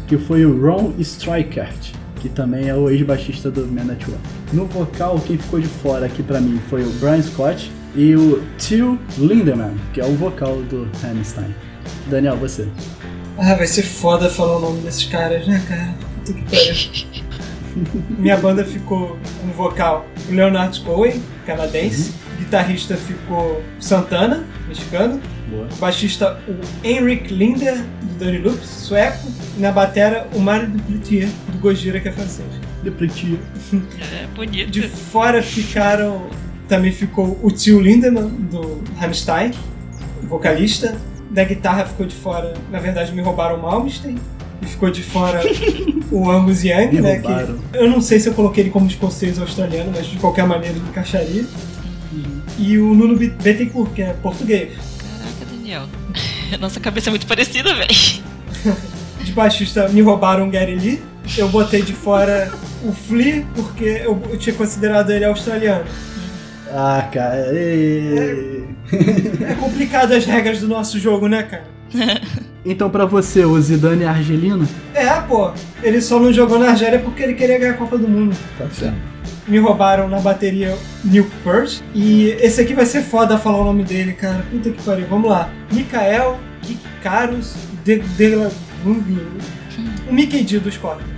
que foi o Ron Strikert, que também é o ex-baixista do Man at Work. No vocal, quem ficou de fora aqui pra mim foi o Brian Scott e o Till Lindemann, que é o vocal do Hammerstein. Daniel, você. Ah, vai ser foda falar o nome desses caras, né, cara? Puta que pariu. Minha banda ficou com vocal o Leonard Cohen, canadense. Guitarrista ficou Santana, mexicano. Boa. Baixista o Henrik Linder, do Dirty Loops, sueco. E na batera o Mario Duplitier, do Gojira, que é francês. Depretia. é bonito. De fora ficaram. Também ficou o tio Lindemann, do Rammstein, vocalista. Da guitarra ficou de fora, na verdade me roubaram o Malmsteen. E ficou de fora o Angus Young, Me né? roubaram. Que eu não sei se eu coloquei ele como escocês ou australiano, mas de qualquer maneira ele encaixaria. E o Nuno Be- Bettencourt, que é português. Caraca, Daniel. Nossa cabeça é muito parecida, velho. De baixista me roubaram o Gary Lee. Eu botei de fora o Flea, porque eu, eu tinha considerado ele australiano. Ah, cara. ê. É complicado as regras do nosso jogo, né, cara? Então, pra você, o Zidane é argelino? É, pô. Ele só não jogou na Argélia porque ele queria ganhar a Copa do Mundo. Tá certo. Me roubaram na bateria Neil Peart. E esse aqui vai ser foda falar o nome dele, cara. Puta que pariu. Vamos lá. Mikael Kikaros de, de la. O Mickey D dos Scorpions.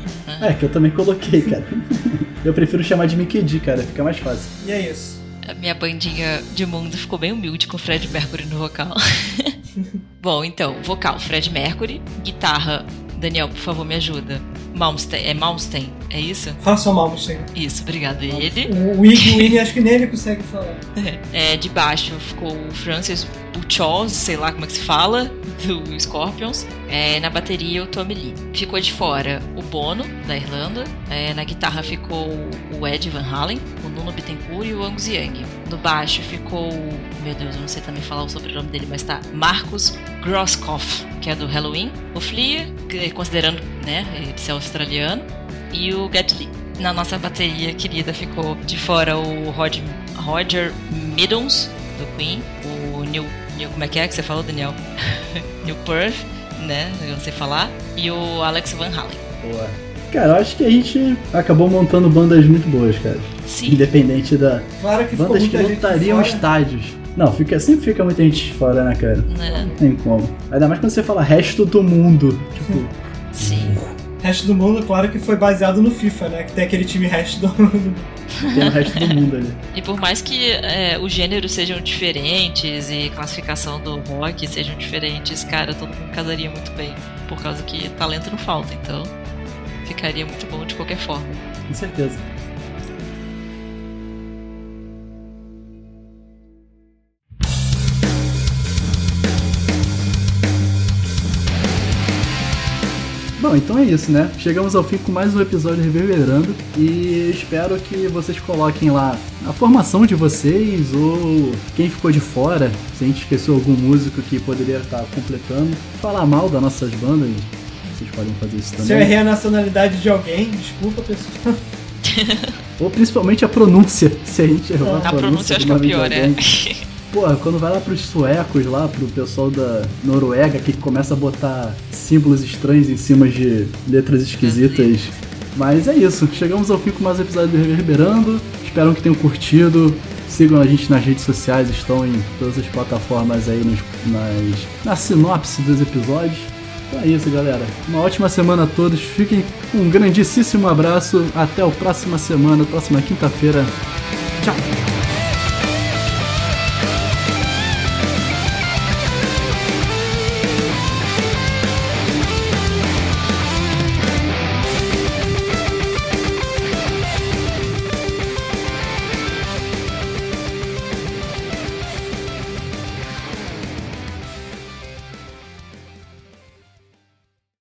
É, que eu também coloquei, cara. Eu prefiro chamar de Mickey D, cara, fica mais fácil. E é isso. A minha bandinha de mundo ficou bem humilde com o Fred Mercury no vocal. Bom, então, vocal Fred Mercury, guitarra Daniel, por favor, me ajuda. Malmsteen, é Malmsteen, é isso? Faça mal, Mustang. Isso, obrigado. Ele. O Winnie, acho que nem ele consegue falar. É, de baixo ficou o Francis Buchos, sei lá como é que se fala, do Scorpions. É, na bateria o Tommy Lee. Ficou de fora o Bono, da Irlanda. É, na guitarra ficou o Ed Van Halen, o Nuno Bittencourt e o Angus Young. No baixo ficou, meu Deus, eu não sei também falar o sobrenome dele, mas tá, Marcus Grosskopf, que é do Halloween. O Flea, que- considerando, né, ele ser australiano. E o Lee. Na nossa bateria querida ficou de fora o Rod, Roger Middons, do Queen, o Neil, Neil. Como é que é que você falou, Daniel? Neil Perth, né? Eu não sei falar. E o Alex Van Halen. Boa. Cara, eu acho que a gente acabou montando bandas muito boas, cara. Sim. Independente da. Claro que Bandas que lotariam estádios. Não, fica, sempre fica muita gente fora, né, cara? Né? Não tem como. Ainda mais quando você fala resto do mundo. Tipo, Sim. Resto do mundo, claro que foi baseado no FIFA, né? Que tem aquele time resto do mundo. tem o resto do mundo ali. E por mais que é, os gêneros sejam diferentes e classificação do rock sejam diferentes, cara, todo mundo casaria muito bem. Por causa que talento não falta, então ficaria muito bom de qualquer forma. Com certeza. Bom, então é isso, né? Chegamos ao fim com mais um episódio Reverberando e espero que vocês coloquem lá a formação de vocês ou quem ficou de fora, se a gente esqueceu algum músico que poderia estar completando. Falar mal das nossas bandas, vocês podem fazer isso também. Se eu errei a nacionalidade de alguém, desculpa, pessoal. Ou principalmente a pronúncia, se a gente errou a, A pronúncia eu acho que é pior, é. alguém. Pô, quando vai lá pros suecos, lá pro pessoal da Noruega, que começa a botar símbolos estranhos em cima de letras esquisitas. Mas é isso, chegamos ao fim com mais episódio do Reverberando. Espero que tenham curtido. Sigam a gente nas redes sociais, estão em todas as plataformas aí nos, nas, na sinopse dos episódios. Então é isso, galera. Uma ótima semana a todos. Fiquem com um grandíssimo abraço. Até a próxima semana, próxima quinta-feira. Tchau!